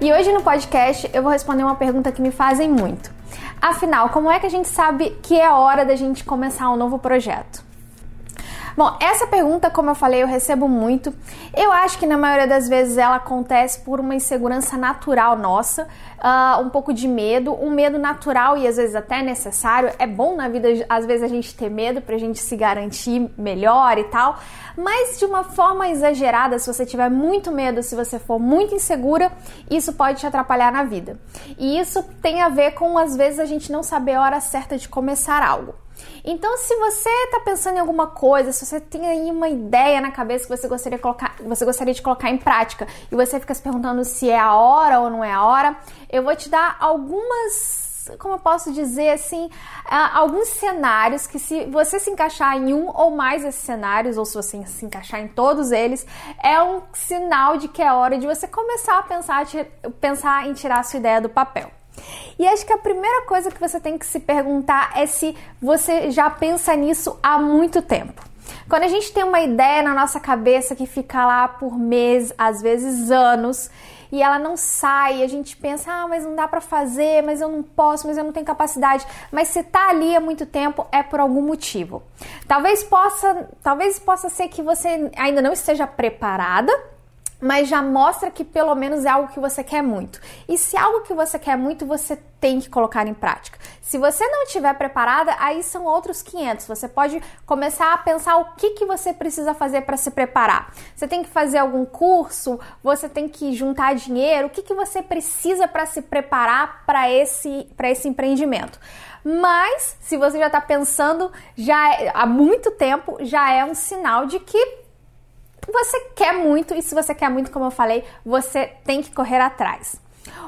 E hoje no podcast eu vou responder uma pergunta que me fazem muito. Afinal, como é que a gente sabe que é hora da gente começar um novo projeto? Bom, essa pergunta, como eu falei, eu recebo muito. Eu acho que na maioria das vezes ela acontece por uma insegurança natural nossa, uh, um pouco de medo, um medo natural e às vezes até necessário. É bom na vida, às vezes, a gente ter medo pra gente se garantir melhor e tal, mas de uma forma exagerada, se você tiver muito medo, se você for muito insegura, isso pode te atrapalhar na vida. E isso tem a ver com, às vezes, a gente não saber a hora certa de começar algo. Então, se você está pensando em alguma coisa, se você tem aí uma ideia na cabeça que você gostaria de colocar, você gostaria de colocar em prática e você fica se perguntando se é a hora ou não é a hora, eu vou te dar algumas como eu posso dizer assim, alguns cenários que se você se encaixar em um ou mais desses cenários, ou se você se encaixar em todos eles, é um sinal de que é hora de você começar a pensar, pensar em tirar a sua ideia do papel. E acho que a primeira coisa que você tem que se perguntar é se você já pensa nisso há muito tempo. Quando a gente tem uma ideia na nossa cabeça que fica lá por meses, às vezes anos, e ela não sai, a gente pensa, ah, mas não dá para fazer, mas eu não posso, mas eu não tenho capacidade. Mas se tá ali há muito tempo, é por algum motivo. Talvez possa, talvez possa ser que você ainda não esteja preparada mas já mostra que pelo menos é algo que você quer muito. E se é algo que você quer muito, você tem que colocar em prática. Se você não estiver preparada, aí são outros 500. Você pode começar a pensar o que, que você precisa fazer para se preparar. Você tem que fazer algum curso, você tem que juntar dinheiro, o que, que você precisa para se preparar para esse, esse empreendimento. Mas, se você já está pensando já é, há muito tempo, já é um sinal de que você quer muito e se você quer muito, como eu falei, você tem que correr atrás.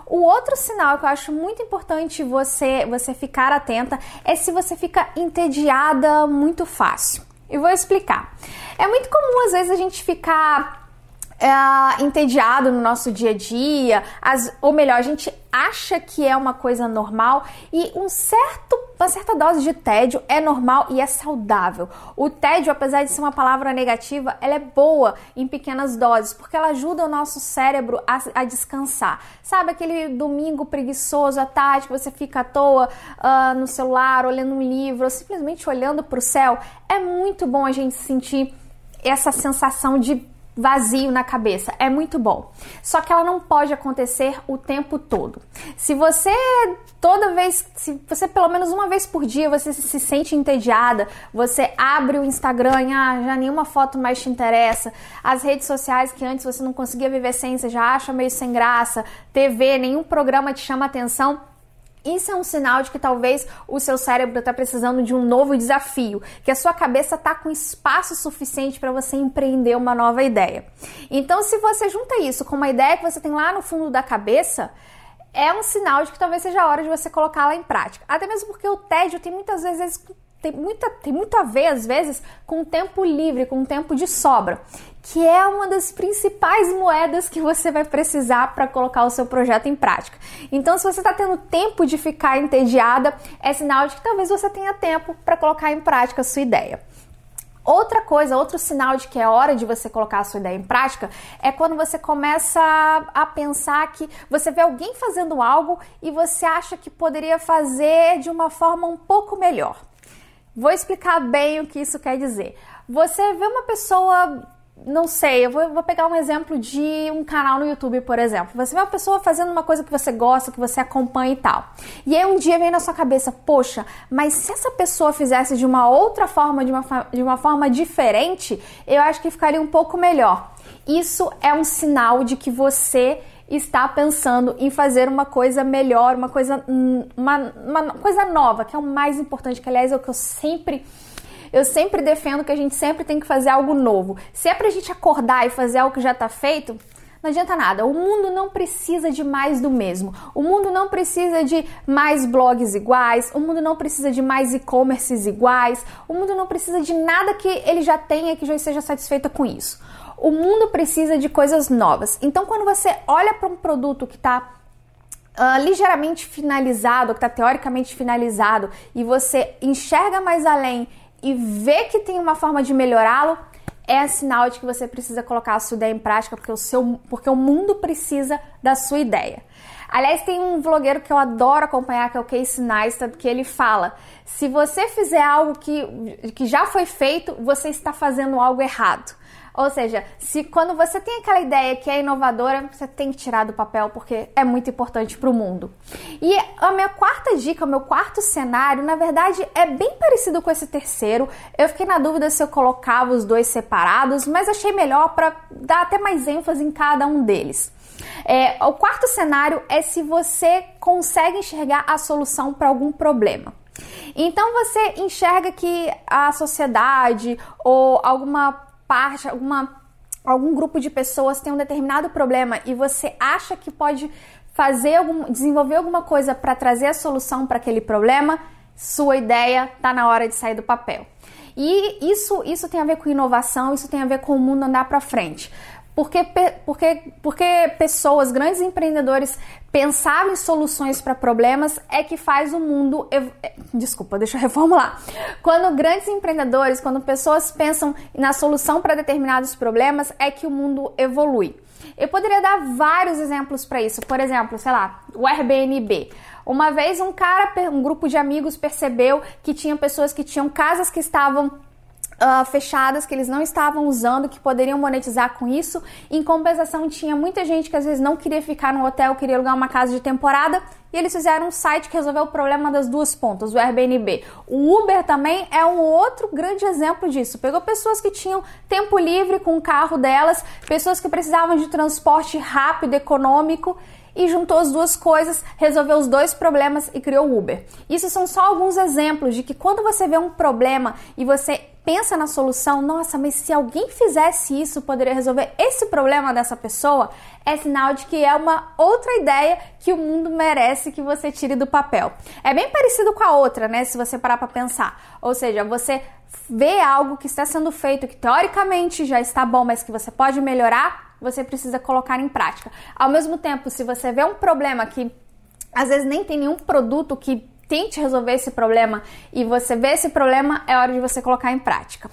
O outro sinal que eu acho muito importante você você ficar atenta é se você fica entediada muito fácil. E vou explicar. É muito comum às vezes a gente ficar é, entediado no nosso dia a dia, as, ou melhor, a gente acha que é uma coisa normal e um certo, uma certa dose de tédio é normal e é saudável. O tédio, apesar de ser uma palavra negativa, ela é boa em pequenas doses porque ela ajuda o nosso cérebro a, a descansar. Sabe aquele domingo preguiçoso à tarde que você fica à toa uh, no celular, olhando um livro, ou simplesmente olhando para o céu? É muito bom a gente sentir essa sensação de vazio na cabeça. É muito bom. Só que ela não pode acontecer o tempo todo. Se você toda vez, se você pelo menos uma vez por dia você se sente entediada, você abre o Instagram ah, já nenhuma foto mais te interessa, as redes sociais que antes você não conseguia viver sem, você já acha meio sem graça, TV, nenhum programa te chama atenção isso é um sinal de que talvez o seu cérebro está precisando de um novo desafio, que a sua cabeça está com espaço suficiente para você empreender uma nova ideia. Então, se você junta isso com uma ideia que você tem lá no fundo da cabeça, é um sinal de que talvez seja a hora de você colocá-la em prática. Até mesmo porque o tédio tem muitas vezes tem, muita, tem muito a ver, às vezes, com tempo livre, com tempo de sobra, que é uma das principais moedas que você vai precisar para colocar o seu projeto em prática. Então, se você está tendo tempo de ficar entediada, é sinal de que talvez você tenha tempo para colocar em prática a sua ideia. Outra coisa, outro sinal de que é hora de você colocar a sua ideia em prática é quando você começa a pensar que você vê alguém fazendo algo e você acha que poderia fazer de uma forma um pouco melhor. Vou explicar bem o que isso quer dizer. Você vê uma pessoa não sei, eu vou, vou, pegar um exemplo de um canal no YouTube, por exemplo. Você vê uma pessoa fazendo uma coisa que você gosta, que você acompanha e tal. E aí um dia vem na sua cabeça, poxa, mas se essa pessoa fizesse de uma outra forma, de uma, de uma forma diferente, eu acho que ficaria um pouco melhor. Isso é um sinal de que você está pensando em fazer uma coisa melhor, uma coisa, uma, uma coisa nova, que é o mais importante, que aliás é o que eu sempre eu sempre defendo que a gente sempre tem que fazer algo novo. Se é pra gente acordar e fazer algo que já tá feito, Não adianta nada. O mundo não precisa de mais do mesmo. O mundo não precisa de mais blogs iguais. O mundo não precisa de mais e-commerces iguais. O mundo não precisa de nada que ele já tenha que já esteja satisfeita com isso. O mundo precisa de coisas novas. Então, quando você olha para um produto que está Uh, ah, ligeiramente finalizado, que está teoricamente finalizado, e você enxerga mais além e vê que tem uma forma de melhorá-lo, é sinal de que você precisa colocar a sua ideia em prática, porque o, seu, porque o mundo precisa da sua ideia. Aliás, tem um vlogueiro que eu adoro acompanhar, que é o Casey Neistat, que ele fala: se você fizer algo que, que já foi feito, você está fazendo algo errado. Ou seja, se quando você tem aquela ideia que é inovadora, você tem que tirar do papel porque é muito importante para o mundo. E a minha quarta dica, o meu quarto cenário, na verdade, é bem parecido com esse terceiro. Eu fiquei na dúvida se eu colocava os dois separados, mas achei melhor para dar até mais ênfase em cada um deles. É, o quarto cenário é se você consegue enxergar a solução para algum problema. Então você enxerga que a sociedade ou alguma parte, alguma, algum grupo de pessoas tem um determinado problema e você acha que pode fazer algum, desenvolver alguma coisa para trazer a solução para aquele problema, sua ideia está na hora de sair do papel. E isso, isso tem a ver com inovação, isso tem a ver com o mundo andar para frente. Porque, porque, porque pessoas, grandes empreendedores, pensavam em soluções para problemas é que faz o mundo. Ev... É, desculpa, deixa eu reformular. Quando grandes empreendedores, quando pessoas pensam na solução para determinados problemas, é que o mundo evolui. Eu poderia dar vários exemplos para isso. Por exemplo, sei lá, o Airbnb. Uma vez um cara, um grupo de amigos percebeu que tinha pessoas que tinham casas que estavam uh, fechadas que eles não estavam usando, que poderiam monetizar com isso. Em compensação, tinha muita gente que às vezes não queria ficar no hotel, queria alugar uma casa de temporada. E eles fizeram um site que resolveu o problema das duas pontas, o Airbnb. O Uber também é um outro grande exemplo disso. Pegou pessoas que tinham tempo livre com o carro delas, pessoas que precisavam de transporte rápido, econômico e juntou as duas coisas, resolveu os dois problemas e criou o Uber. Isso são só alguns exemplos de que quando você vê um problema e você pensa na solução, nossa, mas se alguém fizesse isso, poderia resolver esse problema dessa pessoa, é sinal de que é uma outra ideia que o mundo merece que você tire do papel. É bem parecido com a outra, né? Se você parar para pensar. Ou seja, você vê algo que está sendo feito que teoricamente já está bom, mas que você pode melhorar, você precisa colocar em prática. Ao mesmo tempo, se você vê um problema que às vezes nem tem nenhum produto que tente resolver esse problema e você vê esse problema, é hora de você colocar em prática.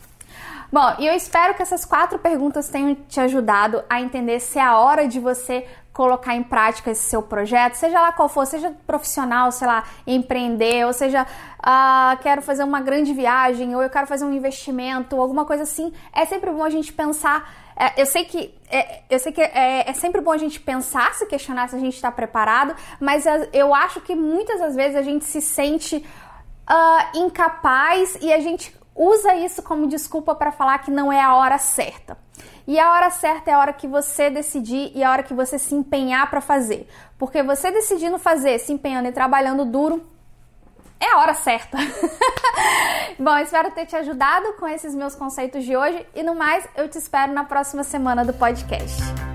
Bom, e eu espero que essas quatro perguntas tenham te ajudado a entender se é a hora de você colocar em prática esse seu projeto, seja lá qual for, seja profissional, sei lá, empreender, ou seja, uh, quero fazer uma grande viagem, ou eu quero fazer um investimento, alguma coisa assim. É sempre bom a gente pensar. É, eu sei que, é, eu sei que é, é, sempre bom a gente pensar, se questionar se a gente está preparado, mas eu acho que muitas das vezes a gente se sente uh, incapaz e a gente usa isso como desculpa para falar que não é a hora certa. E a hora certa é a hora que você decidir e a hora que você se empenhar para fazer. Porque você decidindo fazer, se empenhando e trabalhando duro, é a hora certa. Bom, espero ter te ajudado com esses meus conceitos de hoje e no mais, eu te espero na próxima semana do podcast.